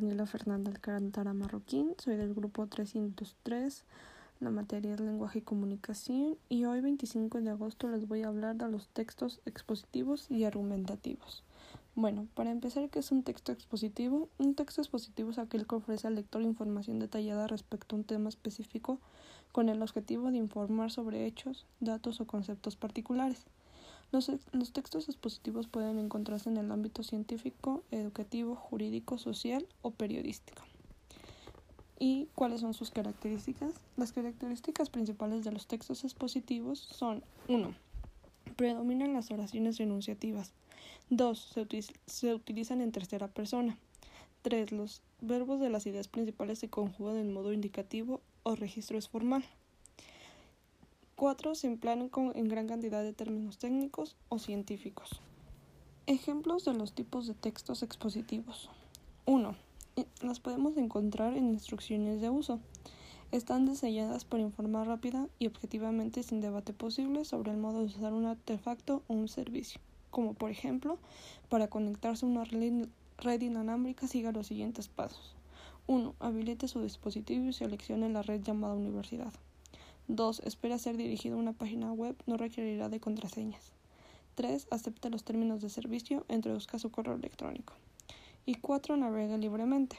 Daniela Fernanda Alcántara Marroquín, soy del grupo 303, la materia es lenguaje y comunicación y hoy 25 de agosto les voy a hablar de los textos expositivos y argumentativos. Bueno, para empezar, ¿qué es un texto expositivo? Un texto expositivo es aquel que ofrece al lector información detallada respecto a un tema específico con el objetivo de informar sobre hechos, datos o conceptos particulares. Los, textos expositivos pueden encontrarse en el ámbito científico, educativo, jurídico, social o periodístico. ¿Y cuáles son sus características? Las características principales de los textos expositivos son 1. Predominan las oraciones enunciativas. 2. Se, se utilizan en tercera persona. 3. Los verbos de las ideas principales se conjugan en modo indicativo o registro es formal. 4. Se emplean en gran cantidad de términos técnicos o científicos. Ejemplos de los tipos de textos expositivos. 1. Las podemos encontrar en instrucciones de uso. Están diseñadas para informar rápida y objetivamente sin debate posible sobre el modo de usar un artefacto o un servicio, como por ejemplo, para conectarse a una red inalámbrica siga los siguientes pasos. 1. Habilite su dispositivo y seleccione la red llamada universidad. 2. Espera ser dirigido a una página web, no requerirá de contraseñas. 3. Acepta los términos de servicio, introduzca su correo electrónico. Y 4. Navega libremente.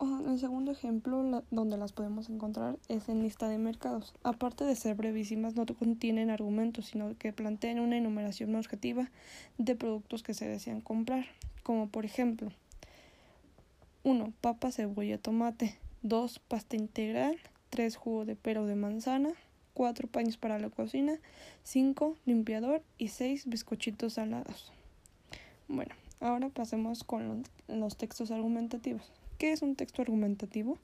el segundo ejemplo donde las podemos encontrar es en lista de mercados. Aparte de ser brevísimas, no contienen argumentos, sino que plantean una enumeración objetiva de productos que se desean comprar, como por ejemplo 1. Papa, cebolla, tomate. 2. Pasta integral. 3 jugo de pera de manzana, 4 paños para la cocina, 5 limpiador y 6 bizcochitos salados. Bueno, ahora pasemos con los textos argumentativos. ¿Qué es un texto argumentativo?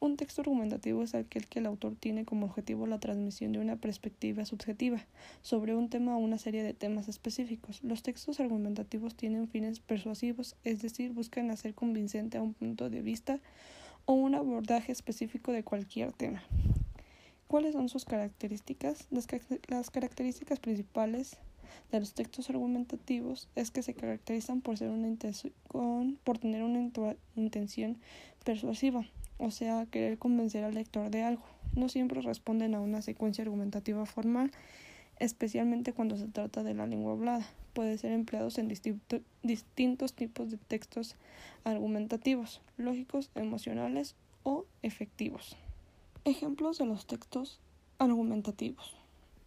Un texto argumentativo es aquel que el autor tiene como objetivo la transmisión de una perspectiva subjetiva sobre un tema o una serie de temas específicos. Los textos argumentativos tienen fines persuasivos, es decir, buscan hacer convincente a un punto de vista o un abordaje específico de cualquier tema. ¿Cuáles son sus características? Las, características principales de los textos argumentativos es que se caracterizan por ser una por tener una intención persuasiva, o sea, querer convencer al lector de algo. No siempre responden a una secuencia argumentativa formal, especialmente cuando se trata de la lengua hablada. Puede ser empleados en distintos tipos de textos argumentativos, lógicos, emocionales o efectivos. Ejemplos de los textos argumentativos.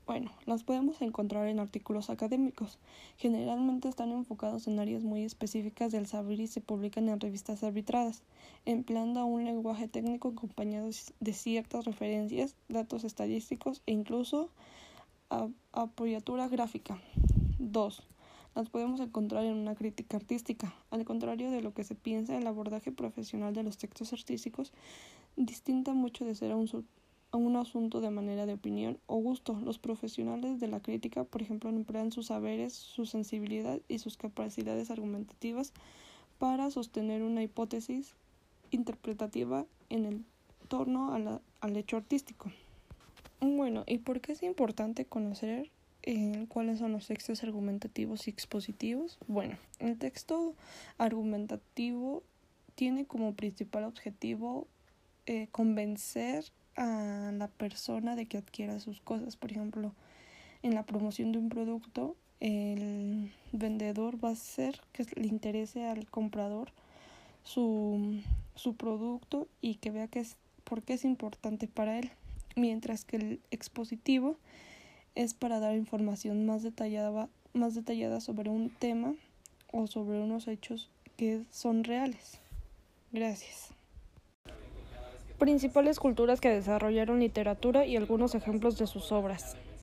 Bueno, las podemos encontrar en artículos académicos. Generalmente están enfocados en áreas muy específicas del saber y se publican en revistas arbitradas, empleando un lenguaje técnico acompañado de ciertas referencias, datos estadísticos e incluso apoyatura gráfica. 2. Las podemos encontrar en una crítica artística. Al contrario de lo que se piensa, el abordaje profesional de los textos artísticos distinta mucho de ser un, un asunto de manera de opinión o gusto. Los profesionales de la crítica, por ejemplo, emplean sus saberes, su sensibilidad y sus capacidades argumentativas para sostener una hipótesis interpretativa en el torno al hecho artístico. Bueno, ¿y por qué es importante conocer eh, cuáles son los textos argumentativos y expositivos? Bueno, el texto argumentativo tiene como principal objetivo eh, convencer a la persona de que adquiera sus cosas. Por ejemplo, en la promoción de un producto, el vendedor va a hacer que le interese al comprador su, su producto y que vea que es, por qué es importante para él mientras que el expositivo es para dar información más detallada, más detallada sobre un tema o sobre unos hechos que son reales. Gracias. Principales culturas que desarrollaron literatura y algunos ejemplos de sus obras.